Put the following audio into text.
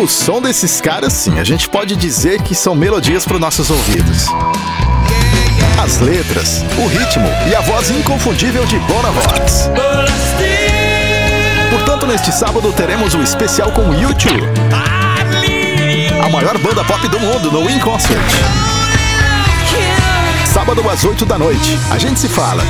O som desses caras, sim, a gente pode dizer que são melodias para os nossos ouvidos. As letras, o ritmo e a voz inconfundível de Bonavox. Portanto, neste sábado teremos um especial com YouTube, a maior banda pop do mundo no In Concert. Sábado às 8 da noite. A gente se fala.